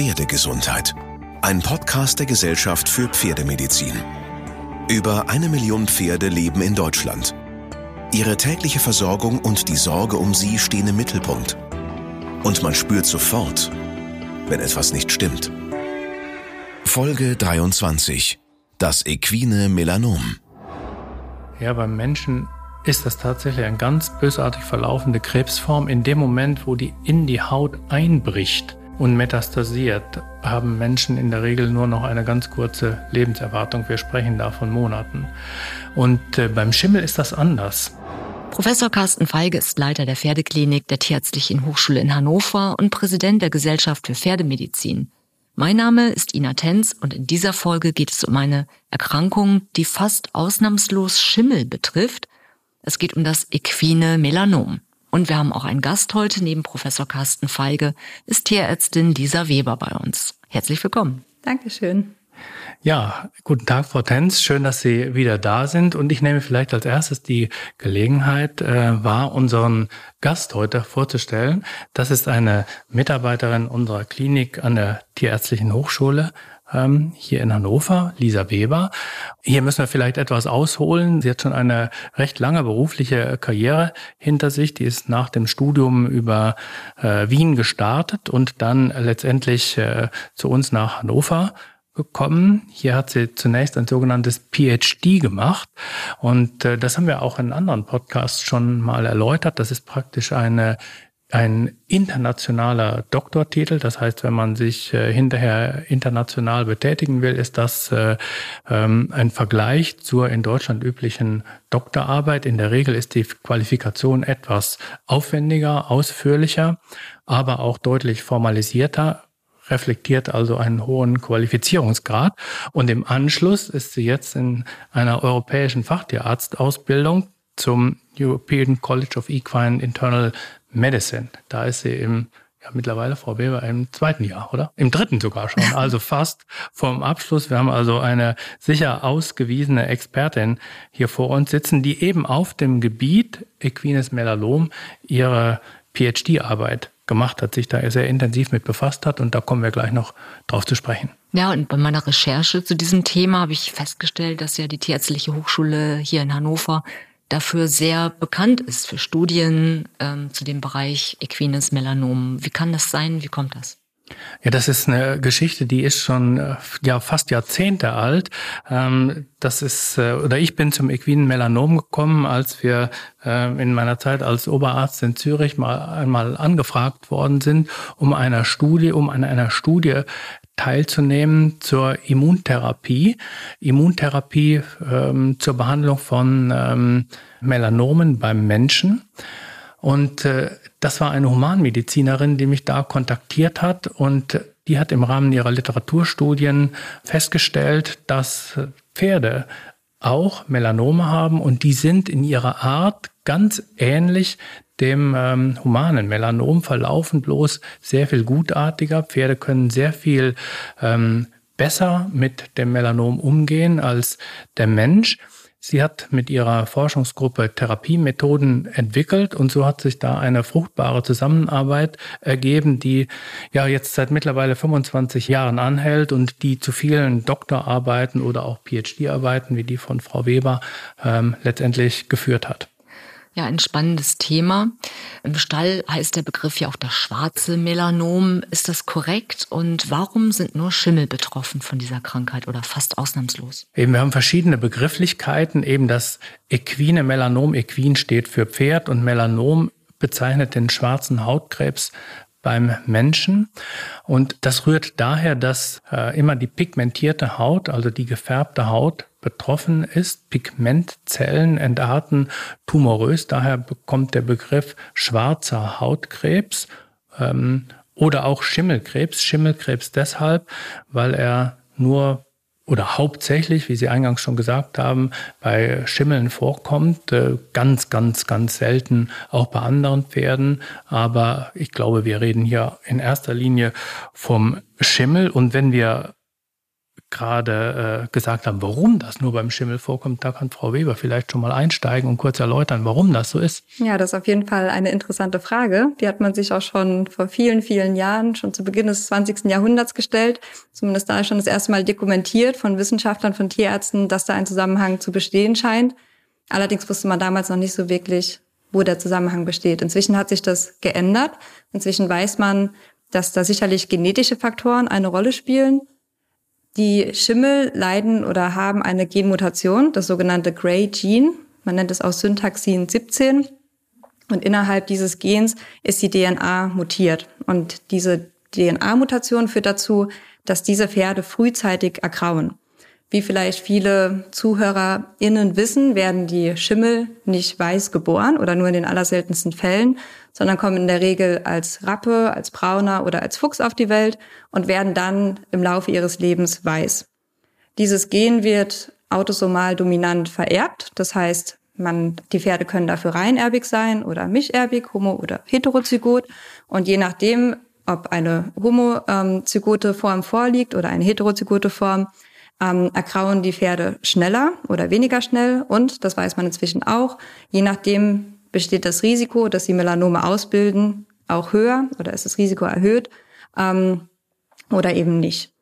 Pferdegesundheit. Ein Podcast der Gesellschaft für Pferdemedizin. Über eine Million Pferde leben in Deutschland. Ihre tägliche Versorgung und die Sorge um sie stehen im Mittelpunkt. Und man spürt sofort, wenn etwas nicht stimmt. Folge 23. Das equine Melanom. Ja, beim Menschen ist das tatsächlich eine ganz bösartig verlaufende Krebsform. In dem Moment, wo die in die Haut einbricht und metastasiert, haben Menschen in der Regel nur noch eine ganz kurze Lebenserwartung. Wir sprechen da von Monaten. Und äh, beim Schimmel ist das anders. Professor Carsten Feige ist Leiter der Pferdeklinik der Tierärztlichen Hochschule in Hannover und Präsident der Gesellschaft für Pferdemedizin. Mein Name ist Ina Tenz und in dieser Folge geht es um eine Erkrankung, die fast ausnahmslos Schimmel betrifft. Es geht um das equine Melanom. Und wir haben auch einen Gast heute neben Professor Carsten Feige, ist Tierärztin Lisa Weber bei uns. Herzlich willkommen. Dankeschön. Ja, guten Tag, Frau Tenz. Schön, dass Sie wieder da sind. Und ich nehme vielleicht als erstes die Gelegenheit äh, wahr, unseren Gast heute vorzustellen. Das ist eine Mitarbeiterin unserer Klinik an der Tierärztlichen Hochschule ähm, hier in Hannover, Lisa Weber. Hier müssen wir vielleicht etwas ausholen. Sie hat schon eine recht lange berufliche Karriere hinter sich. Die ist nach dem Studium über äh, Wien gestartet und dann letztendlich äh, zu uns nach Hannover gekommen. Hier hat sie zunächst ein sogenanntes PhD gemacht und äh, das haben wir auch in anderen Podcasts schon mal erläutert. Das ist praktisch eine ein internationaler Doktortitel. Das heißt, wenn man sich äh, hinterher international betätigen will, ist das äh, ähm, ein Vergleich zur in Deutschland üblichen Doktorarbeit. In der Regel ist die Qualifikation etwas aufwendiger, ausführlicher, aber auch deutlich formalisierter reflektiert also einen hohen Qualifizierungsgrad. Und im Anschluss ist sie jetzt in einer europäischen Fachtierarztausbildung zum European College of Equine Internal Medicine. Da ist sie im ja, mittlerweile, Frau Weber, im zweiten Jahr, oder? Im dritten sogar schon, also fast vorm Abschluss. Wir haben also eine sicher ausgewiesene Expertin hier vor uns sitzen, die eben auf dem Gebiet Equines Melalom ihre PhD-Arbeit gemacht hat, sich da sehr intensiv mit befasst hat und da kommen wir gleich noch drauf zu sprechen. Ja, und bei meiner Recherche zu diesem Thema habe ich festgestellt, dass ja die Tierärztliche Hochschule hier in Hannover dafür sehr bekannt ist, für Studien ähm, zu dem Bereich equines Melanom. Wie kann das sein? Wie kommt das? Ja, das ist eine Geschichte, die ist schon äh, ja fast Jahrzehnte alt. Ähm, das ist äh, oder ich bin zum equinen Melanom gekommen, als wir äh, in meiner Zeit als Oberarzt in Zürich mal einmal angefragt worden sind, um einer Studie, um an einer Studie teilzunehmen zur Immuntherapie. Immuntherapie ähm, zur Behandlung von ähm, Melanomen beim Menschen. Und äh, das war eine Humanmedizinerin, die mich da kontaktiert hat und die hat im Rahmen ihrer Literaturstudien festgestellt, dass Pferde auch Melanome haben und die sind in ihrer Art ganz ähnlich dem ähm, humanen Melanom, verlaufen bloß sehr viel gutartiger. Pferde können sehr viel ähm, besser mit dem Melanom umgehen als der Mensch. Sie hat mit ihrer Forschungsgruppe Therapiemethoden entwickelt und so hat sich da eine fruchtbare Zusammenarbeit ergeben, die ja jetzt seit mittlerweile 25 Jahren anhält und die zu vielen Doktorarbeiten oder auch PhD-Arbeiten wie die von Frau Weber ähm, letztendlich geführt hat. Ja, ein spannendes Thema. Im Stall heißt der Begriff ja auch das schwarze Melanom. Ist das korrekt? Und warum sind nur Schimmel betroffen von dieser Krankheit oder fast ausnahmslos? Eben, wir haben verschiedene Begrifflichkeiten. Eben das equine Melanom. Equin steht für Pferd und Melanom bezeichnet den schwarzen Hautkrebs beim Menschen. Und das rührt daher, dass äh, immer die pigmentierte Haut, also die gefärbte Haut, betroffen ist. Pigmentzellen entarten tumorös, daher bekommt der Begriff schwarzer Hautkrebs ähm, oder auch Schimmelkrebs. Schimmelkrebs deshalb, weil er nur oder hauptsächlich, wie Sie eingangs schon gesagt haben, bei Schimmeln vorkommt, äh, ganz, ganz, ganz selten auch bei anderen Pferden. Aber ich glaube, wir reden hier in erster Linie vom Schimmel. Und wenn wir gerade äh, gesagt haben, warum das nur beim Schimmel vorkommt, da kann Frau Weber vielleicht schon mal einsteigen und kurz erläutern, warum das so ist. Ja, das ist auf jeden Fall eine interessante Frage. Die hat man sich auch schon vor vielen, vielen Jahren, schon zu Beginn des 20. Jahrhunderts gestellt. Zumindest da schon das erste Mal dokumentiert von Wissenschaftlern, von Tierärzten, dass da ein Zusammenhang zu bestehen scheint. Allerdings wusste man damals noch nicht so wirklich, wo der Zusammenhang besteht. Inzwischen hat sich das geändert. Inzwischen weiß man, dass da sicherlich genetische Faktoren eine Rolle spielen. Die Schimmel leiden oder haben eine Genmutation, das sogenannte Gray Gene. Man nennt es auch Syntaxin 17. Und innerhalb dieses Gens ist die DNA mutiert. Und diese DNA-Mutation führt dazu, dass diese Pferde frühzeitig ergrauen. Wie vielleicht viele ZuhörerInnen wissen, werden die Schimmel nicht weiß geboren oder nur in den allerseltensten Fällen, sondern kommen in der Regel als Rappe, als Brauner oder als Fuchs auf die Welt und werden dann im Laufe ihres Lebens weiß. Dieses Gen wird autosomal dominant vererbt. Das heißt, man, die Pferde können dafür reinerbig sein oder mischerbig, homo- oder heterozygot. Und je nachdem, ob eine homozygote Form vorliegt oder eine heterozygote Form, ähm, ergrauen die Pferde schneller oder weniger schnell. Und, das weiß man inzwischen auch, je nachdem besteht das Risiko, dass sie Melanome ausbilden, auch höher oder ist das Risiko erhöht ähm, oder eben nicht.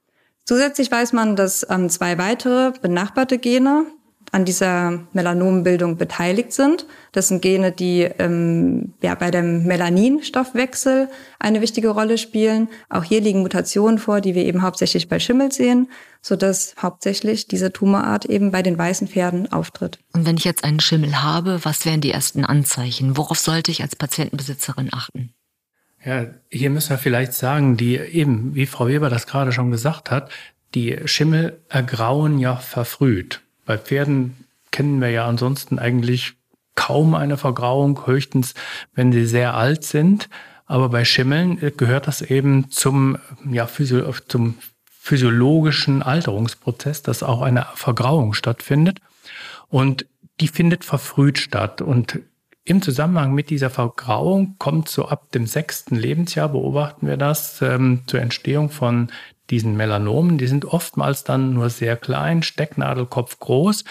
Zusätzlich weiß man, dass ähm, zwei weitere benachbarte Gene, an dieser Melanombildung beteiligt sind. Das sind Gene, die ähm, ja, bei dem Melaninstoffwechsel eine wichtige Rolle spielen. Auch hier liegen Mutationen vor, die wir eben hauptsächlich bei Schimmel sehen, sodass hauptsächlich diese Tumorart eben bei den weißen Pferden auftritt. Und wenn ich jetzt einen Schimmel habe, was wären die ersten Anzeichen? Worauf sollte ich als Patientenbesitzerin achten? Ja, hier müssen wir vielleicht sagen, die eben, wie Frau Weber das gerade schon gesagt hat, die Schimmel ergrauen ja verfrüht. Bei Pferden kennen wir ja ansonsten eigentlich kaum eine Vergrauung, höchstens wenn sie sehr alt sind. Aber bei Schimmeln gehört das eben zum, ja, physio zum physiologischen Alterungsprozess, dass auch eine Vergrauung stattfindet. Und die findet verfrüht statt. Und im Zusammenhang mit dieser Vergrauung kommt so ab dem sechsten Lebensjahr, beobachten wir das, ähm, zur Entstehung von diesen Melanomen, die sind oftmals dann nur sehr klein, Stecknadelkopf groß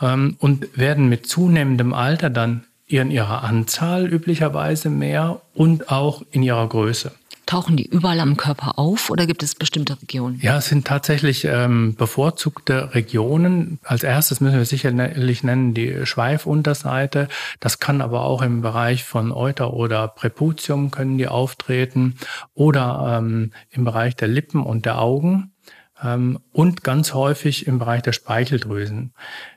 ähm, und werden mit zunehmendem Alter dann in ihrer Anzahl üblicherweise mehr und auch in ihrer Größe. Tauchen die überall am Körper auf oder gibt es bestimmte Regionen? Ja, es sind tatsächlich ähm, bevorzugte Regionen. Als erstes müssen wir sicherlich nennen die Schweifunterseite. Das kann aber auch im Bereich von Euter oder Präputium können die auftreten oder ähm, im Bereich der Lippen und der Augen ähm, und ganz häufig im Bereich der Speicheldrüsen.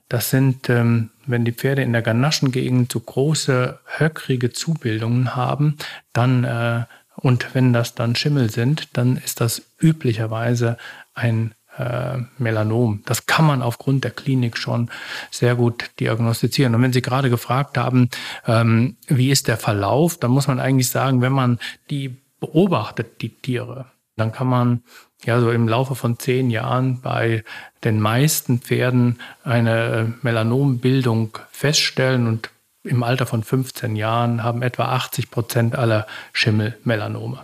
Das sind, ähm, wenn die Pferde in der Ganaschengegend so große, höckrige Zubildungen haben, dann äh, und wenn das dann Schimmel sind, dann ist das üblicherweise ein äh, Melanom. Das kann man aufgrund der Klinik schon sehr gut diagnostizieren. Und wenn Sie gerade gefragt haben, ähm, wie ist der Verlauf, dann muss man eigentlich sagen, wenn man die beobachtet, die Tiere, dann kann man ja so im Laufe von zehn Jahren bei den meisten Pferden eine Melanombildung feststellen und im Alter von 15 Jahren haben etwa 80 Prozent aller Schimmel Melanome.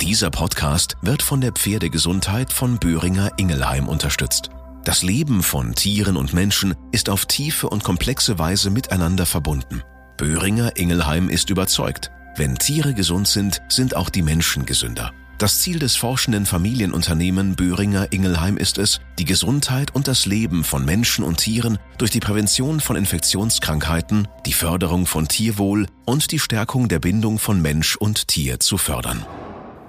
Dieser Podcast wird von der Pferdegesundheit von Böhringer Ingelheim unterstützt. Das Leben von Tieren und Menschen ist auf tiefe und komplexe Weise miteinander verbunden. Böhringer Ingelheim ist überzeugt, wenn Tiere gesund sind, sind auch die Menschen gesünder. Das Ziel des forschenden Familienunternehmen Böhringer Ingelheim ist es, die Gesundheit und das Leben von Menschen und Tieren durch die Prävention von Infektionskrankheiten, die Förderung von Tierwohl und die Stärkung der Bindung von Mensch und Tier zu fördern.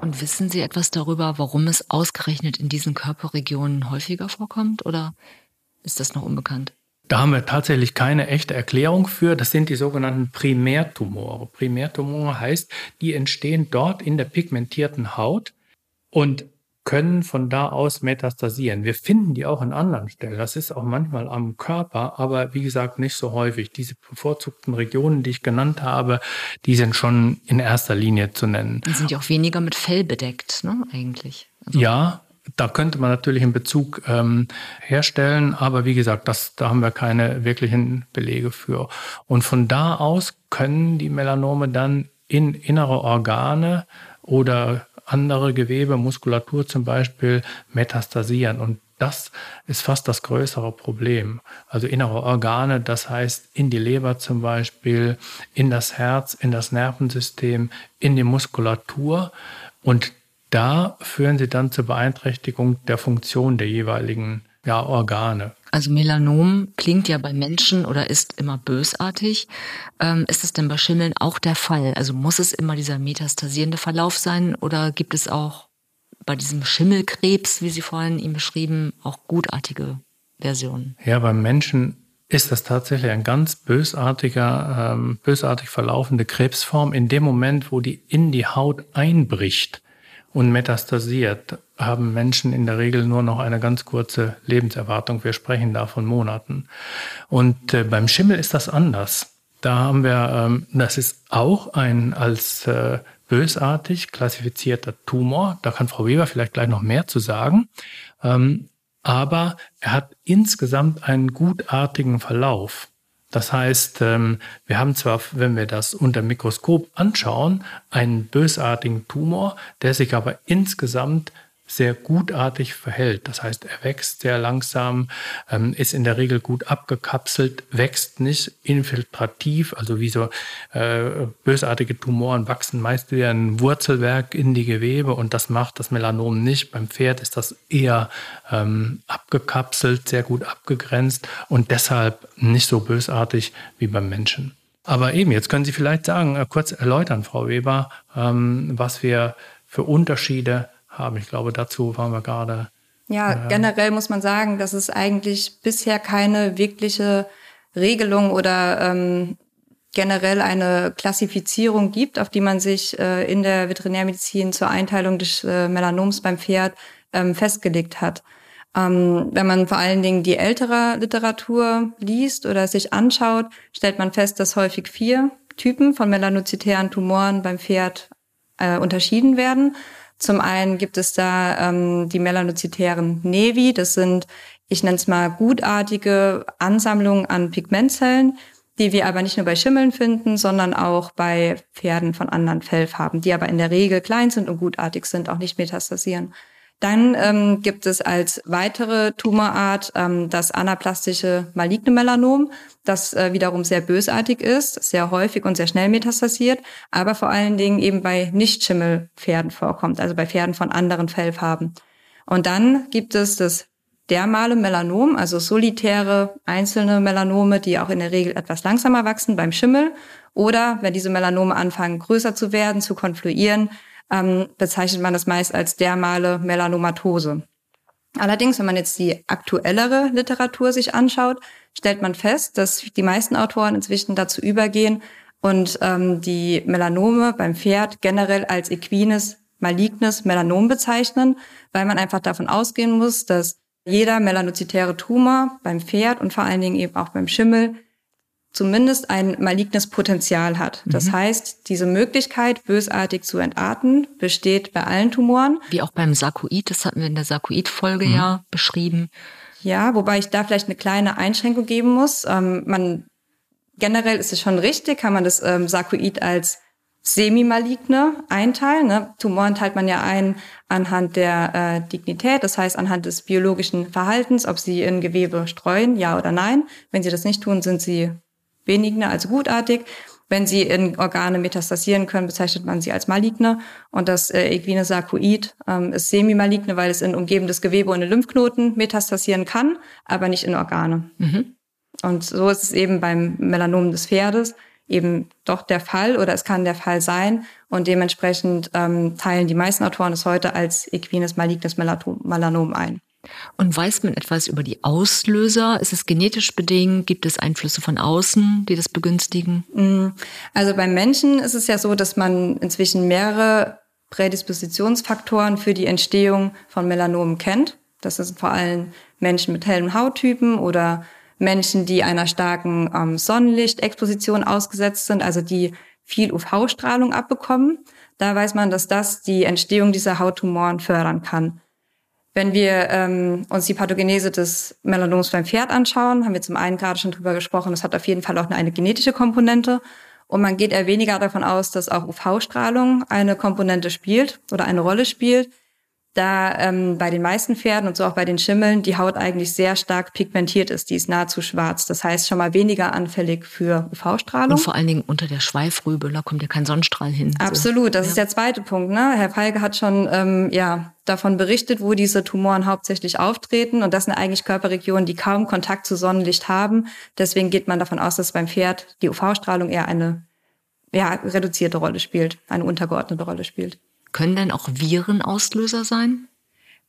Und wissen Sie etwas darüber, warum es ausgerechnet in diesen Körperregionen häufiger vorkommt oder ist das noch unbekannt? Da haben wir tatsächlich keine echte Erklärung für. Das sind die sogenannten Primärtumore. Primärtumore heißt, die entstehen dort in der pigmentierten Haut und können von da aus metastasieren. Wir finden die auch an anderen Stellen. Das ist auch manchmal am Körper, aber wie gesagt nicht so häufig. Diese bevorzugten Regionen, die ich genannt habe, die sind schon in erster Linie zu nennen. Die sind ja auch weniger mit Fell bedeckt, ne, eigentlich. Also ja, da könnte man natürlich einen Bezug ähm, herstellen, aber wie gesagt, das, da haben wir keine wirklichen Belege für. Und von da aus können die Melanome dann in innere Organe oder andere Gewebe, Muskulatur zum Beispiel, metastasieren. Und das ist fast das größere Problem. Also innere Organe, das heißt in die Leber zum Beispiel, in das Herz, in das Nervensystem, in die Muskulatur. Und da führen sie dann zur Beeinträchtigung der Funktion der jeweiligen ja, Organe. Also Melanom klingt ja bei Menschen oder ist immer bösartig. Ähm, ist es denn bei Schimmeln auch der Fall? Also muss es immer dieser metastasierende Verlauf sein oder gibt es auch bei diesem Schimmelkrebs, wie Sie vorhin ihn beschrieben, auch gutartige Versionen? Ja, beim Menschen ist das tatsächlich ein ganz bösartiger, ähm, bösartig verlaufende Krebsform. In dem Moment, wo die in die Haut einbricht, und metastasiert, haben Menschen in der Regel nur noch eine ganz kurze Lebenserwartung. Wir sprechen da von Monaten. Und äh, beim Schimmel ist das anders. Da haben wir, ähm, das ist auch ein als äh, bösartig klassifizierter Tumor. Da kann Frau Weber vielleicht gleich noch mehr zu sagen. Ähm, aber er hat insgesamt einen gutartigen Verlauf. Das heißt, ähm, wir haben zwar, wenn wir das unter Mikroskop anschauen, einen bösartigen Tumor, der sich aber insgesamt sehr gutartig verhält. Das heißt, er wächst sehr langsam, ähm, ist in der Regel gut abgekapselt, wächst nicht infiltrativ, also wie so äh, bösartige Tumoren wachsen meist wie ein Wurzelwerk in die Gewebe und das macht das Melanom nicht. Beim Pferd ist das eher ähm, abgekapselt, sehr gut abgegrenzt und deshalb nicht so bösartig wie beim Menschen. Aber eben, jetzt können Sie vielleicht sagen, äh, kurz erläutern, Frau Weber, ähm, was wir für Unterschiede haben. Ich glaube, dazu waren wir gerade. Ja, äh, generell muss man sagen, dass es eigentlich bisher keine wirkliche Regelung oder ähm, generell eine Klassifizierung gibt, auf die man sich äh, in der Veterinärmedizin zur Einteilung des äh, Melanoms beim Pferd ähm, festgelegt hat. Ähm, wenn man vor allen Dingen die ältere Literatur liest oder sich anschaut, stellt man fest, dass häufig vier Typen von melanozytären Tumoren beim Pferd äh, unterschieden werden. Zum einen gibt es da ähm, die melanozytären Nevi, das sind, ich nenne es mal, gutartige Ansammlungen an Pigmentzellen, die wir aber nicht nur bei Schimmeln finden, sondern auch bei Pferden von anderen Fellfarben, die aber in der Regel klein sind und gutartig sind, auch nicht metastasieren. Dann ähm, gibt es als weitere Tumorart ähm, das anaplastische maligne Melanom, das äh, wiederum sehr bösartig ist, sehr häufig und sehr schnell metastasiert, aber vor allen Dingen eben bei Nichtschimmelpferden vorkommt, also bei Pferden von anderen Fellfarben. Und dann gibt es das dermale Melanom, also solitäre einzelne Melanome, die auch in der Regel etwas langsamer wachsen beim Schimmel. Oder wenn diese Melanome anfangen größer zu werden, zu konfluieren, ähm, bezeichnet man das meist als dermale Melanomatose. Allerdings, wenn man jetzt die aktuellere Literatur sich anschaut, stellt man fest, dass die meisten Autoren inzwischen dazu übergehen und ähm, die Melanome beim Pferd generell als equines, malignes Melanom bezeichnen, weil man einfach davon ausgehen muss, dass jeder melanozytäre Tumor beim Pferd und vor allen Dingen eben auch beim Schimmel zumindest ein malignes Potenzial hat. Das mhm. heißt, diese Möglichkeit, bösartig zu entarten, besteht bei allen Tumoren. Wie auch beim Sarkoid, das hatten wir in der Sarkoid-Folge mhm. ja beschrieben. Ja, wobei ich da vielleicht eine kleine Einschränkung geben muss. Ähm, man generell ist es schon richtig, kann man das ähm, Sarkoid als Semimaligne einteilen. Ne? Tumoren teilt man ja ein anhand der äh, Dignität, das heißt anhand des biologischen Verhaltens, ob sie in Gewebe streuen, ja oder nein. Wenn sie das nicht tun, sind sie benigne, also gutartig. Wenn sie in Organe metastasieren können, bezeichnet man sie als maligne. Und das äh, equine Sarkoid ähm, ist semimaligne, weil es in umgebendes Gewebe und in Lymphknoten metastasieren kann, aber nicht in Organe. Mhm. Und so ist es eben beim Melanom des Pferdes eben doch der Fall oder es kann der Fall sein. Und dementsprechend ähm, teilen die meisten Autoren es heute als equines malignes Melanom ein. Und weiß man etwas über die Auslöser? Ist es genetisch bedingt? Gibt es Einflüsse von außen, die das begünstigen? Mm, also beim Menschen ist es ja so, dass man inzwischen mehrere Prädispositionsfaktoren für die Entstehung von Melanomen kennt. Das sind vor allem Menschen mit hellen Hauttypen oder Menschen, die einer starken ähm, Sonnenlichtexposition ausgesetzt sind, also die viel UV-Strahlung abbekommen. Da weiß man, dass das die Entstehung dieser Hauttumoren fördern kann. Wenn wir ähm, uns die Pathogenese des Melanoms beim Pferd anschauen, haben wir zum einen gerade schon drüber gesprochen, das hat auf jeden Fall auch eine, eine genetische Komponente. Und man geht eher weniger davon aus, dass auch UV-Strahlung eine Komponente spielt oder eine Rolle spielt. Da ähm, bei den meisten Pferden und so auch bei den Schimmeln die Haut eigentlich sehr stark pigmentiert ist. Die ist nahezu schwarz. Das heißt schon mal weniger anfällig für UV-Strahlung. Und vor allen Dingen unter der Schweifrübe, da kommt ja kein Sonnenstrahl hin. Absolut, das ja. ist der zweite Punkt. Ne? Herr Feige hat schon ähm, ja davon berichtet, wo diese Tumoren hauptsächlich auftreten. Und das sind eigentlich Körperregionen, die kaum Kontakt zu Sonnenlicht haben. Deswegen geht man davon aus, dass beim Pferd die UV-Strahlung eher eine ja, reduzierte Rolle spielt, eine untergeordnete Rolle spielt. Können denn auch Viren Auslöser sein?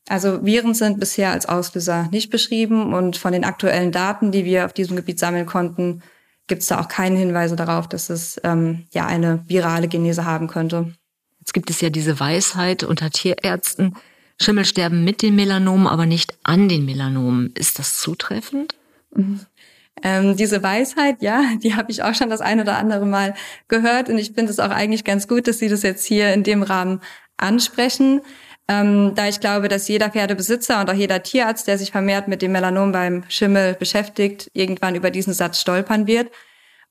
Also Viren sind bisher als Auslöser nicht beschrieben und von den aktuellen Daten, die wir auf diesem Gebiet sammeln konnten, gibt es da auch keine Hinweise darauf, dass es ähm, ja eine virale Genese haben könnte. Jetzt gibt es ja diese Weisheit unter Tierärzten, Schimmel sterben mit den Melanomen, aber nicht an den Melanomen. Ist das zutreffend? Mhm. Ähm, diese Weisheit, ja, die habe ich auch schon das ein oder andere Mal gehört und ich finde es auch eigentlich ganz gut, dass Sie das jetzt hier in dem Rahmen ansprechen, ähm, da ich glaube, dass jeder Pferdebesitzer und auch jeder Tierarzt, der sich vermehrt mit dem Melanom beim Schimmel beschäftigt, irgendwann über diesen Satz stolpern wird.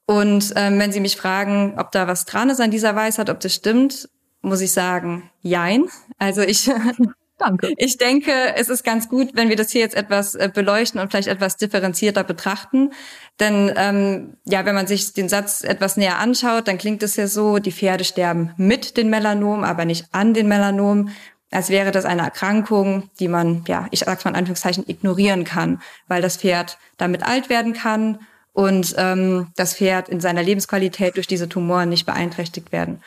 Und ähm, wenn Sie mich fragen, ob da was dran ist an dieser Weisheit, ob das stimmt, muss ich sagen, jein. Also ich Danke. Ich denke, es ist ganz gut, wenn wir das hier jetzt etwas äh, beleuchten und vielleicht etwas differenzierter betrachten. Denn ähm, ja, wenn man sich den Satz etwas näher anschaut, dann klingt es ja so, die Pferde sterben mit den Melanomen, aber nicht an den Melanomen. Als wäre das eine Erkrankung, die man, ja, ich sag's mal in Anführungszeichen, ignorieren kann, weil das Pferd damit alt werden kann und ähm, das Pferd in seiner Lebensqualität durch diese Tumoren nicht beeinträchtigt werden.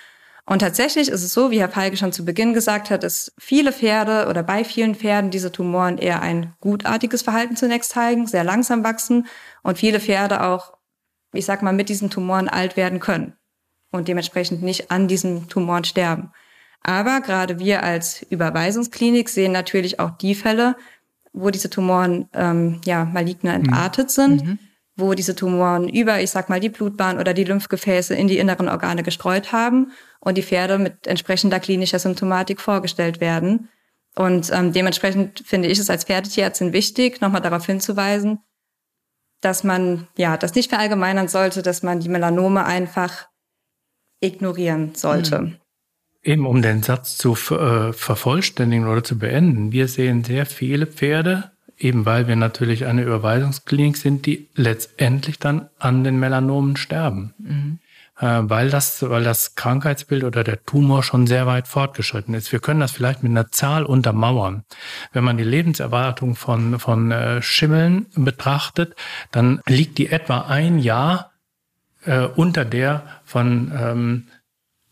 Und tatsächlich ist es so, wie Herr Palke schon zu Beginn gesagt hat, dass viele Pferde oder bei vielen Pferden diese Tumoren eher ein gutartiges Verhalten zunächst zeigen, sehr langsam wachsen und viele Pferde auch, ich sag mal, mit diesen Tumoren alt werden können und dementsprechend nicht an diesen Tumoren sterben. Aber gerade wir als Überweisungsklinik sehen natürlich auch die Fälle, wo diese Tumoren ähm, ja maligner entartet sind. Mhm wo diese Tumoren über, ich sag mal, die Blutbahn oder die Lymphgefäße in die inneren Organe gestreut haben und die Pferde mit entsprechender klinischer Symptomatik vorgestellt werden. Und ähm, dementsprechend finde ich es als Pferdetierärztin wichtig, nochmal darauf hinzuweisen, dass man ja das nicht verallgemeinern sollte, dass man die Melanome einfach ignorieren sollte. Mhm. Eben um den Satz zu äh, vervollständigen oder zu beenden. Wir sehen sehr viele Pferde, eben weil wir natürlich eine Überweisungsklinik sind, die letztendlich dann an den Melanomen sterben. Mhm. Äh, weil, das, weil das Krankheitsbild oder der Tumor schon sehr weit fortgeschritten ist. Wir können das vielleicht mit einer Zahl untermauern. Wenn man die Lebenserwartung von, von äh, Schimmeln betrachtet, dann liegt die etwa ein Jahr äh, unter der von ähm,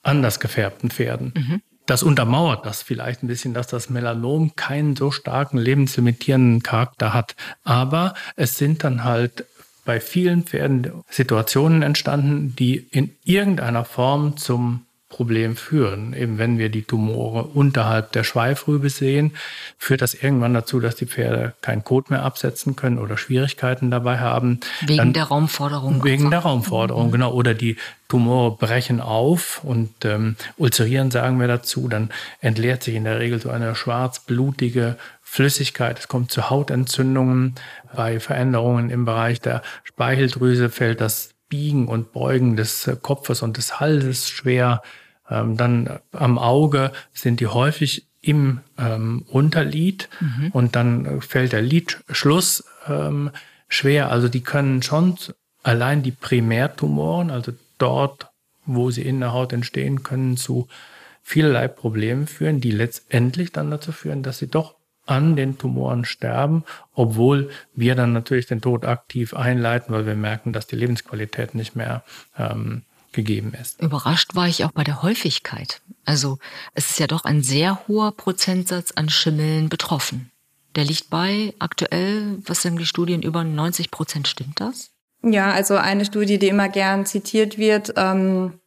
anders gefärbten Pferden. Mhm. Das untermauert das vielleicht ein bisschen, dass das Melanom keinen so starken lebenslimitierenden Charakter hat. Aber es sind dann halt bei vielen Pferden Situationen entstanden, die in irgendeiner Form zum Problem führen. Eben wenn wir die Tumore unterhalb der Schweifrübe sehen, führt das irgendwann dazu, dass die Pferde kein Kot mehr absetzen können oder Schwierigkeiten dabei haben. Wegen Dann, der Raumforderung. Wegen einfach. der Raumforderung, mhm. genau. Oder die Tumore brechen auf und ähm, ulzerieren, sagen wir dazu. Dann entleert sich in der Regel so eine schwarzblutige Flüssigkeit. Es kommt zu Hautentzündungen. Bei Veränderungen im Bereich der Speicheldrüse fällt das Biegen und Beugen des äh, Kopfes und des Halses schwer. Ähm, dann am Auge sind die häufig im ähm, Unterlid mhm. und dann äh, fällt der Lidschluss ähm, schwer. Also die können schon allein die Primärtumoren, also dort, wo sie in der Haut entstehen, können zu vielerlei Problemen führen, die letztendlich dann dazu führen, dass sie doch an den Tumoren sterben, obwohl wir dann natürlich den Tod aktiv einleiten, weil wir merken, dass die Lebensqualität nicht mehr ähm, gegeben ist. Überrascht war ich auch bei der Häufigkeit. Also es ist ja doch ein sehr hoher Prozentsatz an Schimmeln betroffen. Der liegt bei aktuell, was sagen die Studien, über 90 Prozent. Stimmt das? Ja, also eine Studie, die immer gern zitiert wird, ähm,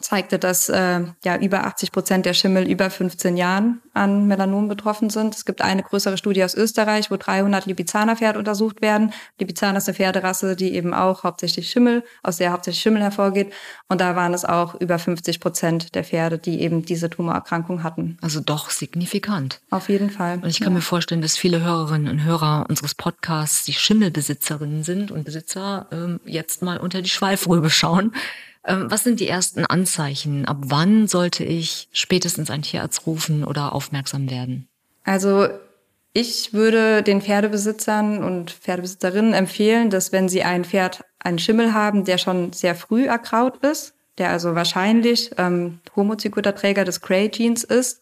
zeigte, dass äh, ja über 80 Prozent der Schimmel über 15 Jahren an Melanom betroffen sind. Es gibt eine größere Studie aus Österreich, wo 300 Lipizzaner-Pferde untersucht werden. Lipizzaner ist eine Pferderasse, die eben auch hauptsächlich Schimmel, aus der hauptsächlich Schimmel hervorgeht. Und da waren es auch über 50 Prozent der Pferde, die eben diese Tumorerkrankung hatten. Also doch signifikant. Auf jeden Fall. Und ich kann ja. mir vorstellen, dass viele Hörerinnen und Hörer unseres Podcasts, die Schimmelbesitzerinnen sind und Besitzer, ähm, jetzt mal unter die Schweifrübe schauen was sind die ersten Anzeichen? Ab wann sollte ich spätestens einen Tierarzt rufen oder aufmerksam werden? Also ich würde den Pferdebesitzern und Pferdebesitzerinnen empfehlen, dass wenn sie ein Pferd, einen Schimmel haben, der schon sehr früh erkraut ist, der also wahrscheinlich ähm, Homozygoterträger des Cray-Genes ist,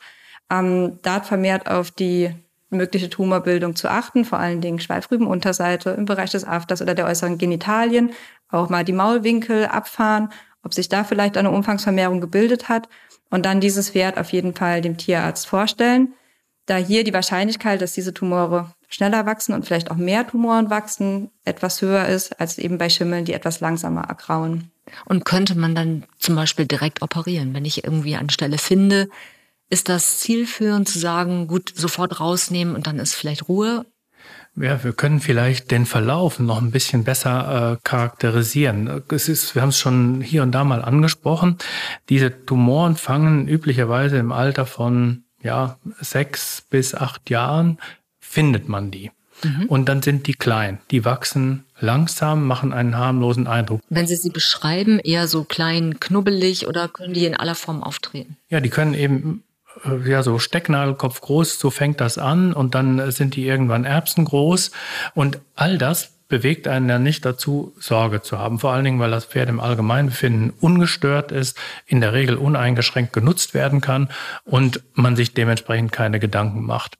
ähm, dort vermehrt auf die mögliche Tumorbildung zu achten, vor allen Dingen Schweifrübenunterseite im Bereich des Afters oder der äußeren Genitalien, auch mal die Maulwinkel abfahren, ob sich da vielleicht eine Umfangsvermehrung gebildet hat und dann dieses Pferd auf jeden Fall dem Tierarzt vorstellen da hier die Wahrscheinlichkeit, dass diese Tumore schneller wachsen und vielleicht auch mehr Tumoren wachsen, etwas höher ist als eben bei Schimmeln, die etwas langsamer ergrauen. Und könnte man dann zum Beispiel direkt operieren, wenn ich irgendwie eine Stelle finde? Ist das zielführend zu sagen, gut, sofort rausnehmen und dann ist vielleicht Ruhe? Ja, wir können vielleicht den Verlauf noch ein bisschen besser äh, charakterisieren. Es ist, wir haben es schon hier und da mal angesprochen. Diese Tumoren fangen üblicherweise im Alter von ja, sechs bis acht Jahren findet man die. Mhm. Und dann sind die klein. Die wachsen langsam, machen einen harmlosen Eindruck. Wenn Sie sie beschreiben, eher so klein, knubbelig oder können die in aller Form auftreten? Ja, die können eben ja, so Stecknadelkopf groß, so fängt das an und dann sind die irgendwann Erbsen groß und all das bewegt einen ja nicht dazu, Sorge zu haben. Vor allen Dingen, weil das Pferd im Allgemeinbefinden ungestört ist, in der Regel uneingeschränkt genutzt werden kann und man sich dementsprechend keine Gedanken macht.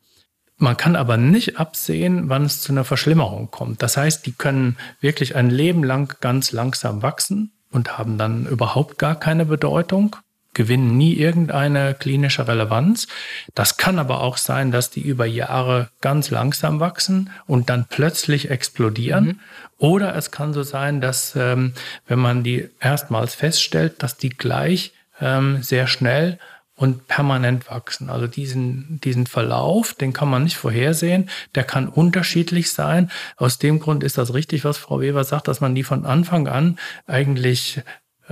Man kann aber nicht absehen, wann es zu einer Verschlimmerung kommt. Das heißt, die können wirklich ein Leben lang ganz langsam wachsen und haben dann überhaupt gar keine Bedeutung gewinnen nie irgendeine klinische Relevanz. Das kann aber auch sein, dass die über Jahre ganz langsam wachsen und dann plötzlich explodieren. Mhm. Oder es kann so sein, dass ähm, wenn man die erstmals feststellt, dass die gleich ähm, sehr schnell und permanent wachsen. Also diesen, diesen Verlauf, den kann man nicht vorhersehen. Der kann unterschiedlich sein. Aus dem Grund ist das richtig, was Frau Weber sagt, dass man die von Anfang an eigentlich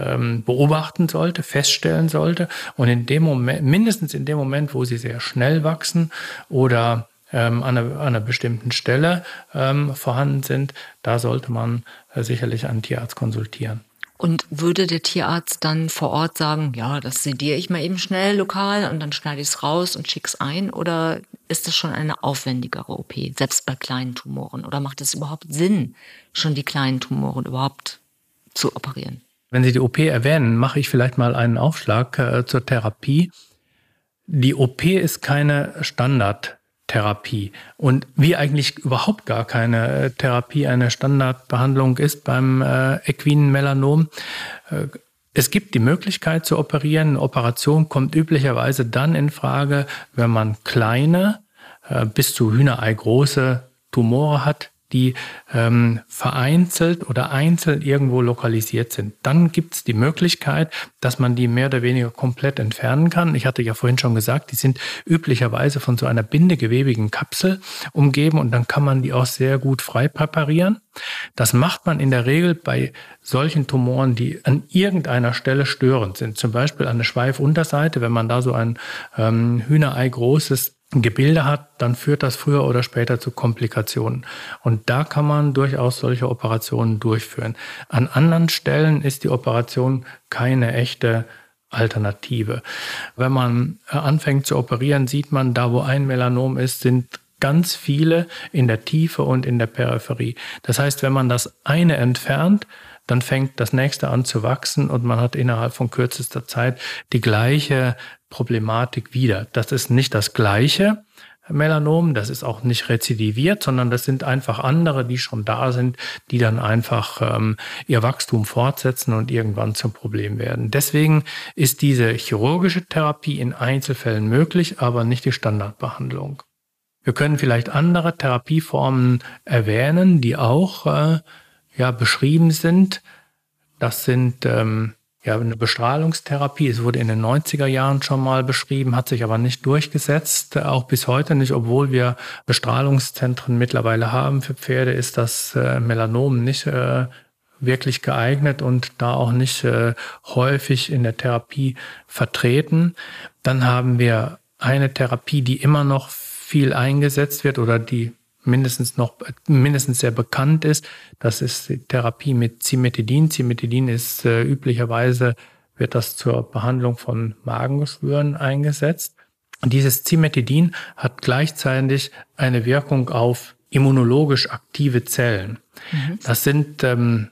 ähm, beobachten sollte, feststellen sollte. Und in dem Moment, mindestens in dem Moment, wo sie sehr schnell wachsen oder ähm, an, einer, an, einer, bestimmten Stelle ähm, vorhanden sind, da sollte man äh, sicherlich einen Tierarzt konsultieren. Und würde der Tierarzt dann vor Ort sagen, ja, das sediere ich mal eben schnell lokal und dann schneide ich es raus und schicke es ein? Oder ist das schon eine aufwendigere OP, selbst bei kleinen Tumoren? Oder macht es überhaupt Sinn, schon die kleinen Tumoren überhaupt zu operieren? Wenn Sie die OP erwähnen, mache ich vielleicht mal einen Aufschlag äh, zur Therapie. Die OP ist keine Standardtherapie und wie eigentlich überhaupt gar keine äh, Therapie eine Standardbehandlung ist beim äh, equinen Melanom. Äh, es gibt die Möglichkeit zu operieren. Eine Operation kommt üblicherweise dann in Frage, wenn man kleine äh, bis zu Hühnerei große Tumore hat, die ähm, vereinzelt oder einzeln irgendwo lokalisiert sind. Dann gibt es die Möglichkeit, dass man die mehr oder weniger komplett entfernen kann. Ich hatte ja vorhin schon gesagt, die sind üblicherweise von so einer bindegewebigen Kapsel umgeben und dann kann man die auch sehr gut frei präparieren. Das macht man in der Regel bei solchen Tumoren, die an irgendeiner Stelle störend sind. Zum Beispiel an der Schweifunterseite, wenn man da so ein ähm, Hühnerei großes Gebilde hat, dann führt das früher oder später zu Komplikationen. Und da kann man durchaus solche Operationen durchführen. An anderen Stellen ist die Operation keine echte Alternative. Wenn man äh, anfängt zu operieren, sieht man, da wo ein Melanom ist, sind ganz viele in der Tiefe und in der Peripherie. Das heißt, wenn man das eine entfernt, dann fängt das nächste an zu wachsen und man hat innerhalb von kürzester Zeit die gleiche Problematik wieder. Das ist nicht das gleiche Melanom, das ist auch nicht rezidiviert, sondern das sind einfach andere, die schon da sind, die dann einfach ähm, ihr Wachstum fortsetzen und irgendwann zum Problem werden. Deswegen ist diese chirurgische Therapie in Einzelfällen möglich, aber nicht die Standardbehandlung. Wir können vielleicht andere Therapieformen erwähnen, die auch äh, ja, beschrieben sind. Das sind ähm, ja, eine Bestrahlungstherapie. Es wurde in den 90er Jahren schon mal beschrieben, hat sich aber nicht durchgesetzt, auch bis heute nicht, obwohl wir Bestrahlungszentren mittlerweile haben für Pferde, ist das äh, Melanom nicht äh, wirklich geeignet und da auch nicht äh, häufig in der Therapie vertreten. Dann haben wir eine Therapie, die immer noch viel eingesetzt wird oder die mindestens noch mindestens sehr bekannt ist. Das ist die Therapie mit Cimetidin. Cimetidin ist äh, üblicherweise wird das zur Behandlung von Magengeschwüren eingesetzt. Und dieses Cimetidin hat gleichzeitig eine Wirkung auf immunologisch aktive Zellen. Mhm. Das sind, ähm,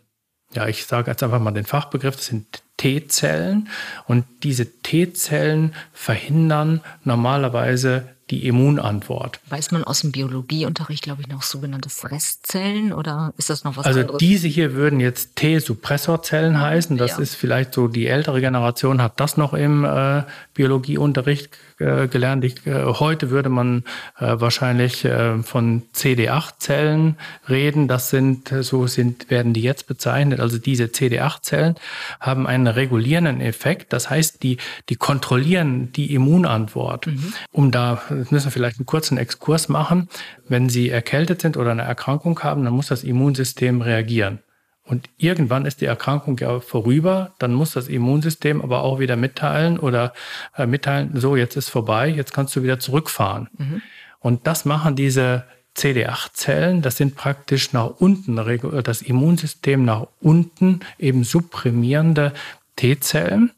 ja, ich sage jetzt einfach mal den Fachbegriff, das sind T-Zellen. Und diese T-Zellen verhindern normalerweise die Immunantwort. Weiß man aus dem Biologieunterricht, glaube ich, noch sogenannte Fresszellen oder ist das noch was also anderes? Also diese hier würden jetzt T-Suppressorzellen heißen. Das ja. ist vielleicht so, die ältere Generation hat das noch im äh, Biologieunterricht äh, gelernt. Ich, äh, heute würde man äh, wahrscheinlich äh, von CD8-Zellen reden. Das sind, so sind, werden die jetzt bezeichnet. Also diese CD8-Zellen haben einen regulierenden Effekt. Das heißt, die, die kontrollieren die Immunantwort. Mhm. Um da, müssen wir vielleicht einen kurzen Exkurs machen. Wenn Sie erkältet sind oder eine Erkrankung haben, dann muss das Immunsystem reagieren. Und irgendwann ist die Erkrankung ja vorüber, dann muss das Immunsystem aber auch wieder mitteilen oder äh, mitteilen, so, jetzt ist vorbei, jetzt kannst du wieder zurückfahren. Mhm. Und das machen diese CD8-Zellen, das sind praktisch nach unten, das Immunsystem nach unten eben supprimierende T-Zellen.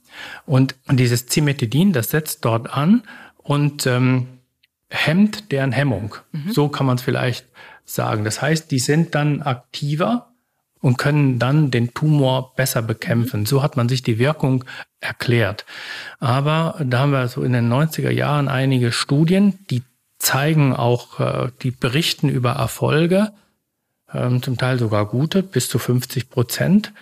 Und, und dieses Cimetidin, das setzt dort an und ähm, hemmt deren Hemmung. Mhm. So kann man es vielleicht sagen. Das heißt, die sind dann aktiver und können dann den Tumor besser bekämpfen. So hat man sich die Wirkung erklärt. Aber da haben wir so in den 90er Jahren einige Studien, die zeigen auch, äh, die berichten über Erfolge, ähm, zum Teil sogar gute, bis zu 50 Prozent.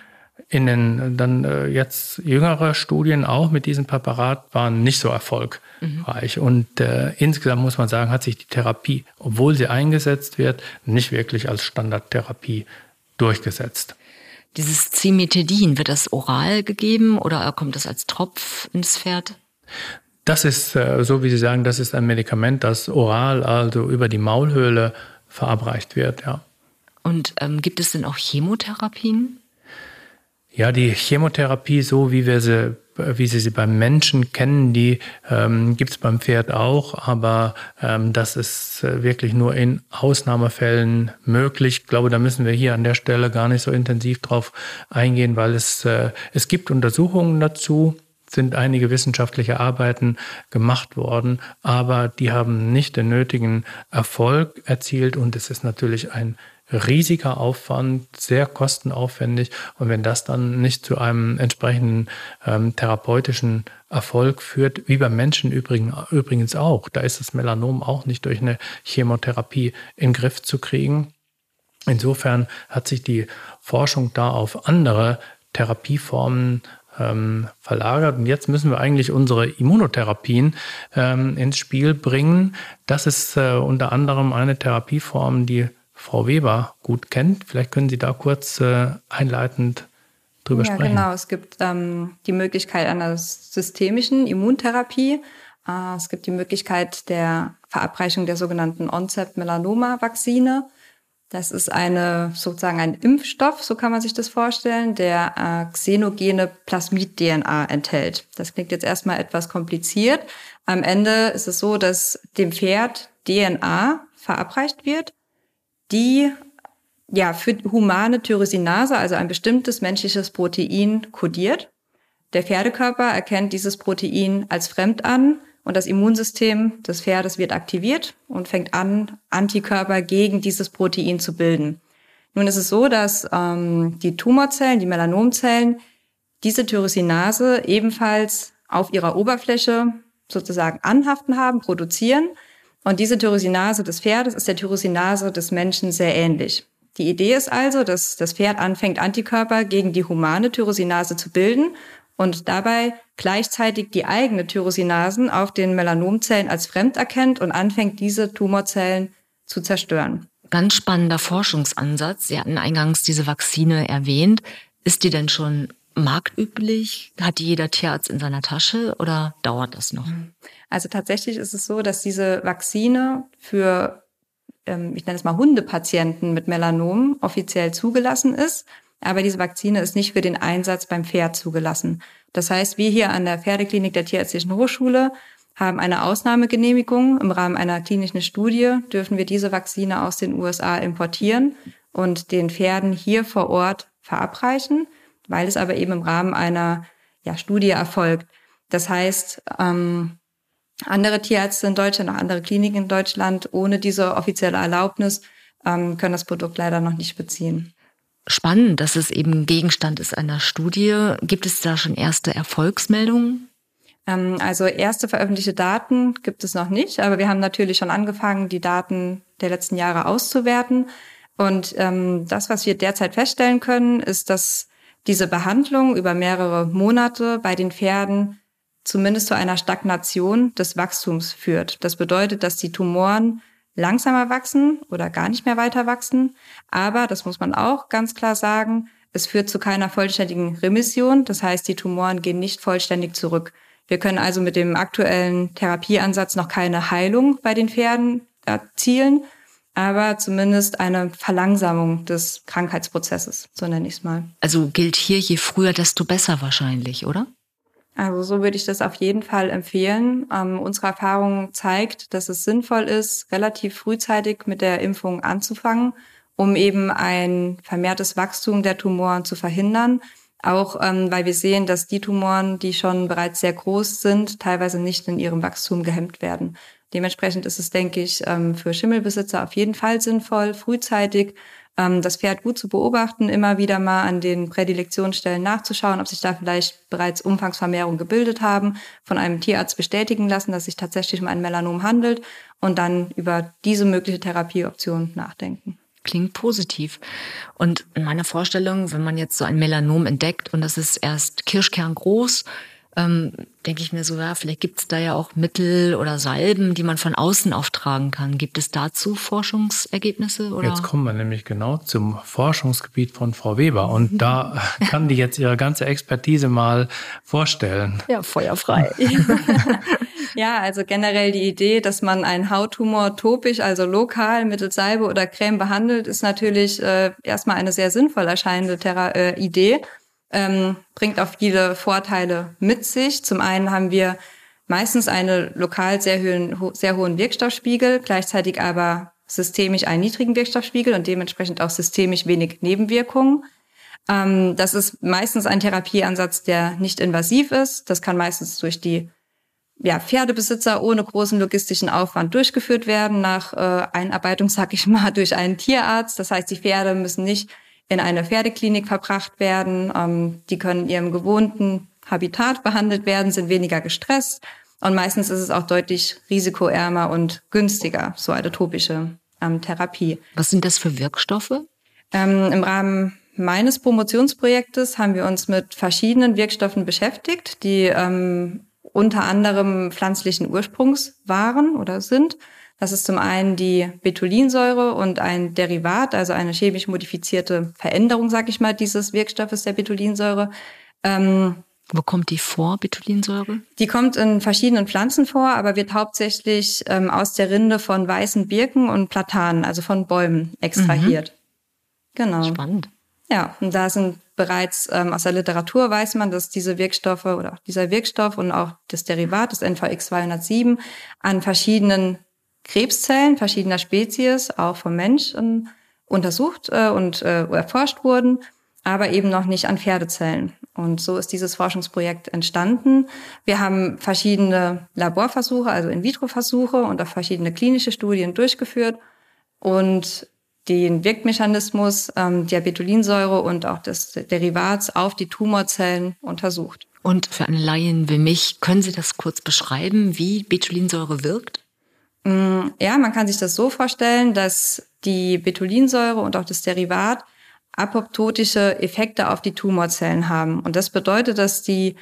In den dann äh, jetzt jüngere Studien auch mit diesem Präparat waren nicht so erfolgreich. Mhm. Und äh, insgesamt muss man sagen, hat sich die Therapie, obwohl sie eingesetzt wird, nicht wirklich als Standardtherapie durchgesetzt. Dieses Cimetidin, wird das oral gegeben oder kommt das als Tropf ins Pferd? Das ist, äh, so wie Sie sagen, das ist ein Medikament, das oral, also über die Maulhöhle verabreicht wird, ja. Und ähm, gibt es denn auch Chemotherapien? Ja, die Chemotherapie, so wie wir sie wie Sie sie beim Menschen kennen, die ähm, gibt es beim Pferd auch, aber ähm, das ist äh, wirklich nur in Ausnahmefällen möglich. Ich glaube, da müssen wir hier an der Stelle gar nicht so intensiv drauf eingehen, weil es, äh, es gibt Untersuchungen dazu sind einige wissenschaftliche Arbeiten gemacht worden, aber die haben nicht den nötigen Erfolg erzielt und es ist natürlich ein riesiger Aufwand, sehr kostenaufwendig. Und wenn das dann nicht zu einem entsprechenden ähm, therapeutischen Erfolg führt, wie beim Menschen übrigens, übrigens auch, da ist das Melanom auch nicht durch eine Chemotherapie in Griff zu kriegen. Insofern hat sich die Forschung da auf andere Therapieformen ähm, verlagert. Und jetzt müssen wir eigentlich unsere Immunotherapien ähm, ins Spiel bringen. Das ist äh, unter anderem eine Therapieform, die Frau Weber gut kennt. Vielleicht können Sie da kurz äh, einleitend drüber ja, sprechen. Genau, es gibt ähm, die Möglichkeit einer systemischen Immuntherapie. Äh, es gibt die Möglichkeit der Verabreichung der sogenannten Oncept-Melanoma-Vakzine. Das ist eine sozusagen ein Impfstoff, so kann man sich das vorstellen, der äh, xenogene Plasmid-DNA enthält. Das klingt jetzt erstmal etwas kompliziert. Am Ende ist es so, dass dem Pferd DNA verabreicht wird die ja für humane Tyrosinase, also ein bestimmtes menschliches Protein, kodiert. Der Pferdekörper erkennt dieses Protein als fremd an und das Immunsystem des Pferdes wird aktiviert und fängt an, Antikörper gegen dieses Protein zu bilden. Nun ist es so, dass ähm, die Tumorzellen, die Melanomzellen, diese Tyrosinase ebenfalls auf ihrer Oberfläche sozusagen anhaften haben, produzieren und diese Tyrosinase des Pferdes ist der Tyrosinase des Menschen sehr ähnlich. Die Idee ist also, dass das Pferd anfängt, Antikörper gegen die humane Tyrosinase zu bilden und dabei gleichzeitig die eigene Tyrosinasen auf den Melanomzellen als fremd erkennt und anfängt, diese Tumorzellen zu zerstören. Ganz spannender Forschungsansatz. Sie hatten eingangs diese Vakzine erwähnt. Ist die denn schon marktüblich? Hat jeder Tierarzt in seiner Tasche oder dauert das noch? Also tatsächlich ist es so, dass diese Vakzine für, ähm, ich nenne es mal Hundepatienten mit Melanom offiziell zugelassen ist. Aber diese Vakzine ist nicht für den Einsatz beim Pferd zugelassen. Das heißt, wir hier an der Pferdeklinik der Tierärztlichen Hochschule haben eine Ausnahmegenehmigung. Im Rahmen einer klinischen Studie dürfen wir diese Vakzine aus den USA importieren und den Pferden hier vor Ort verabreichen weil es aber eben im Rahmen einer ja, Studie erfolgt. Das heißt, ähm, Andere Tierärzte in Deutschland, auch andere Kliniken in Deutschland ohne diese offizielle Erlaubnis ähm, können das Produkt leider noch nicht beziehen. Spannend, dass es eben Gegenstand ist einer Studie. Gibt es da schon erste Erfolgsmeldungen? Ähm, also erste veröffentlichte Daten gibt es noch nicht, aber wir haben natürlich schon angefangen, die Daten der letzten Jahre auszuwerten. Und ähm, das, was wir derzeit feststellen können, ist, dass diese Behandlung über mehrere Monate bei den Pferden zumindest zu einer Stagnation des Wachstums führt. Das bedeutet, dass die Tumoren langsamer wachsen oder gar nicht mehr weiter wachsen. Aber, das muss man auch ganz klar sagen, es führt zu keiner vollständigen Remission. Das heißt, die Tumoren gehen nicht vollständig zurück. Wir können also mit dem aktuellen Therapieansatz noch keine Heilung bei den Pferden erzielen, aber zumindest eine Verlangsamung des Krankheitsprozesses, so nenne ich es mal. Also gilt hier je früher, desto besser wahrscheinlich, oder? Also so würde ich das auf jeden Fall empfehlen. Ähm, unsere Erfahrung zeigt, dass es sinnvoll ist, relativ frühzeitig mit der Impfung anzufangen, um eben ein vermehrtes Wachstum der Tumoren zu verhindern. Auch ähm, weil wir sehen, dass die Tumoren, die schon bereits sehr groß sind, teilweise nicht in ihrem Wachstum gehemmt werden. Dementsprechend ist es, denke ich, ähm, für Schimmelbesitzer auf jeden Fall sinnvoll, frühzeitig ähm, das Pferd gut zu beobachten, immer wieder mal an den Prädilektionsstellen nachzuschauen, ob sich da vielleicht bereits Umfangsvermehrungen gebildet haben, von einem Tierarzt bestätigen lassen, dass sich tatsächlich um ein Melanom handelt und dann über diese mögliche Therapieoption nachdenken. Klingt positiv. Und in meiner Vorstellung, wenn man jetzt so ein Melanom entdeckt und das ist erst kirschkerngroß, ähm, denke ich mir so, ja, vielleicht gibt es da ja auch Mittel oder Salben, die man von außen auftragen kann. Gibt es dazu Forschungsergebnisse? Oder? Jetzt kommen wir nämlich genau zum Forschungsgebiet von Frau Weber und da kann die jetzt ihre ganze Expertise mal vorstellen. Ja, feuerfrei. ja, also generell die Idee, dass man einen Hauttumor topisch, also lokal mittels Salbe oder Creme behandelt, ist natürlich äh, erstmal eine sehr sinnvoll erscheinende Thera äh, Idee ähm, bringt auch viele Vorteile mit sich. Zum einen haben wir meistens einen lokal sehr hohen, sehr hohen Wirkstoffspiegel, gleichzeitig aber systemisch einen niedrigen Wirkstoffspiegel und dementsprechend auch systemisch wenig Nebenwirkungen. Ähm, das ist meistens ein Therapieansatz, der nicht invasiv ist. Das kann meistens durch die ja, Pferdebesitzer ohne großen logistischen Aufwand durchgeführt werden, nach äh, Einarbeitung, sag ich mal, durch einen Tierarzt. Das heißt, die Pferde müssen nicht in eine Pferdeklinik verbracht werden. Ähm, die können in ihrem gewohnten Habitat behandelt werden, sind weniger gestresst. Und meistens ist es auch deutlich risikoärmer und günstiger, so eine topische ähm, Therapie. Was sind das für Wirkstoffe? Ähm, Im Rahmen meines Promotionsprojektes haben wir uns mit verschiedenen Wirkstoffen beschäftigt, die ähm, unter anderem pflanzlichen Ursprungs waren oder sind. Das ist zum einen die Betulinsäure und ein Derivat, also eine chemisch modifizierte Veränderung, sag ich mal, dieses Wirkstoffes der Betulinsäure. Ähm, Wo kommt die vor, Betulinsäure? Die kommt in verschiedenen Pflanzen vor, aber wird hauptsächlich ähm, aus der Rinde von weißen Birken und Platanen, also von Bäumen, extrahiert. Mhm. Genau. Spannend. Ja, und da sind bereits ähm, aus der Literatur weiß man, dass diese Wirkstoffe oder auch dieser Wirkstoff und auch das Derivat, das NVX 207, an verschiedenen Krebszellen verschiedener Spezies, auch vom Mensch, ähm, untersucht äh, und äh, erforscht wurden, aber eben noch nicht an Pferdezellen. Und so ist dieses Forschungsprojekt entstanden. Wir haben verschiedene Laborversuche, also In-vitro-Versuche und auch verschiedene klinische Studien durchgeführt und den Wirkmechanismus ähm, der Betulinsäure und auch des Derivats auf die Tumorzellen untersucht. Und für einen Laien wie mich, können Sie das kurz beschreiben, wie Betulinsäure wirkt? Mm, ja, man kann sich das so vorstellen, dass die Betulinsäure und auch das Derivat apoptotische Effekte auf die Tumorzellen haben. Und das bedeutet, dass die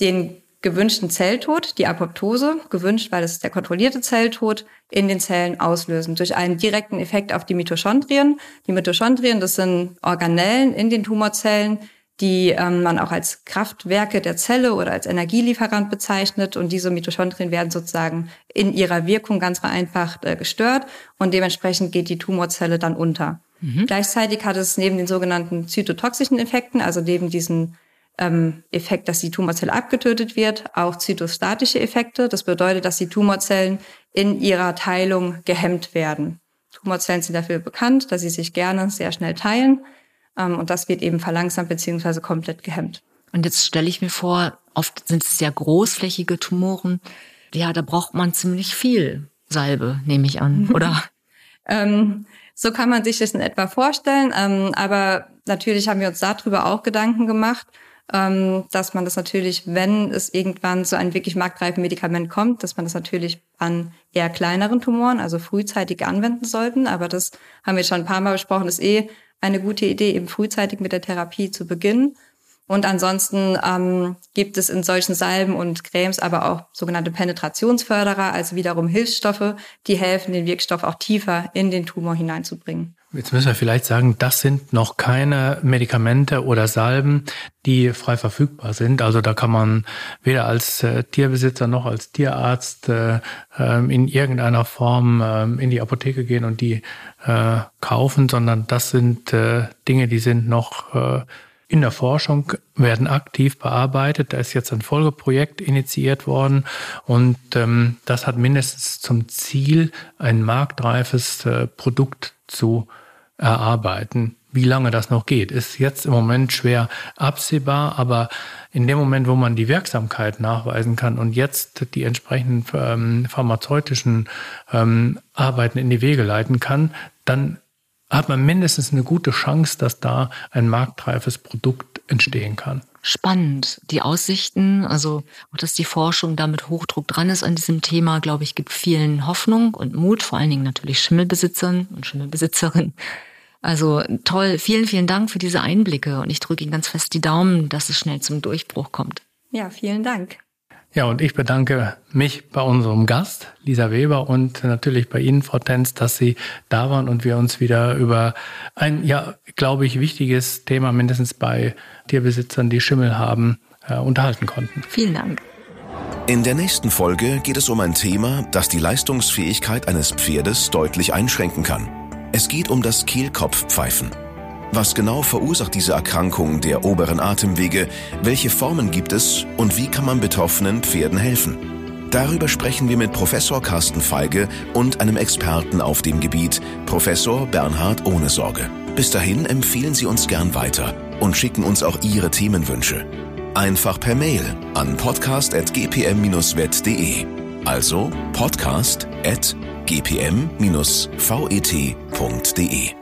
den gewünschten Zelltod, die Apoptose, gewünscht, weil es der kontrollierte Zelltod, in den Zellen auslösen. Durch einen direkten Effekt auf die Mitochondrien. Die Mitochondrien, das sind Organellen in den Tumorzellen, die ähm, man auch als Kraftwerke der Zelle oder als Energielieferant bezeichnet. Und diese Mitochondrien werden sozusagen in ihrer Wirkung ganz vereinfacht äh, gestört und dementsprechend geht die Tumorzelle dann unter. Mhm. Gleichzeitig hat es neben den sogenannten zytotoxischen Effekten, also neben diesen ähm, Effekt, dass die Tumorzelle abgetötet wird, auch zytostatische Effekte. Das bedeutet, dass die Tumorzellen in ihrer Teilung gehemmt werden. Tumorzellen sind dafür bekannt, dass sie sich gerne sehr schnell teilen. Ähm, und das wird eben verlangsamt beziehungsweise komplett gehemmt. Und jetzt stelle ich mir vor, oft sind es sehr großflächige Tumoren. ja, da braucht man ziemlich viel Salbe, nehme ich an, oder? ähm, so kann man sich das in etwa vorstellen. Ähm, aber natürlich haben wir uns darüber auch Gedanken gemacht, ähm, dass man das natürlich, wenn es irgendwann zu einem wirklich marktreifen Medikament kommt, dass man das natürlich an eher kleineren Tumoren, also frühzeitig anwenden sollten. Aber das haben wir schon ein paar Mal besprochen, ist eh eine gute Idee, eben frühzeitig mit der Therapie zu beginnen. Und ansonsten ähm, gibt es in solchen Salben und Cremes aber auch sogenannte Penetrationsförderer, also wiederum Hilfsstoffe, die helfen, den Wirkstoff auch tiefer in den Tumor hineinzubringen. Jetzt müssen wir vielleicht sagen, das sind noch keine Medikamente oder Salben, die frei verfügbar sind. Also da kann man weder als äh, Tierbesitzer noch als Tierarzt äh, ähm, in irgendeiner Form äh, in die Apotheke gehen und die äh, kaufen, sondern das sind äh, Dinge, die sind noch äh, in der Forschung werden aktiv bearbeitet. Da ist jetzt ein Folgeprojekt initiiert worden und ähm, das hat mindestens zum Ziel, ein marktreifes Produkt zu erarbeiten. Wie lange das noch geht, ist jetzt im Moment schwer absehbar, aber in dem Moment, wo man die Wirksamkeit nachweisen kann und jetzt die entsprechenden ähm, pharmazeutischen ähm, Arbeiten in die Wege leiten kann, dann hat man mindestens eine gute Chance, dass da ein marktreifes Produkt entstehen kann. Spannend. Die Aussichten, also auch dass die Forschung da mit Hochdruck dran ist an diesem Thema, glaube ich, gibt vielen Hoffnung und Mut, vor allen Dingen natürlich Schimmelbesitzern und Schimmelbesitzerinnen. Also toll, vielen, vielen Dank für diese Einblicke und ich drücke Ihnen ganz fest die Daumen, dass es schnell zum Durchbruch kommt. Ja, vielen Dank. Ja, und ich bedanke mich bei unserem Gast, Lisa Weber, und natürlich bei Ihnen, Frau Tenz, dass Sie da waren und wir uns wieder über ein, ja, glaube ich, wichtiges Thema, mindestens bei Tierbesitzern, die Schimmel haben, äh, unterhalten konnten. Vielen Dank. In der nächsten Folge geht es um ein Thema, das die Leistungsfähigkeit eines Pferdes deutlich einschränken kann. Es geht um das Kehlkopfpfeifen. Was genau verursacht diese Erkrankung der oberen Atemwege? Welche Formen gibt es? Und wie kann man betroffenen Pferden helfen? Darüber sprechen wir mit Professor Carsten Feige und einem Experten auf dem Gebiet, Professor Bernhard Ohnesorge. Bis dahin empfehlen Sie uns gern weiter und schicken uns auch Ihre Themenwünsche. Einfach per Mail an podcast.gpm-vet.de. Also podcast.gpm-vet.de.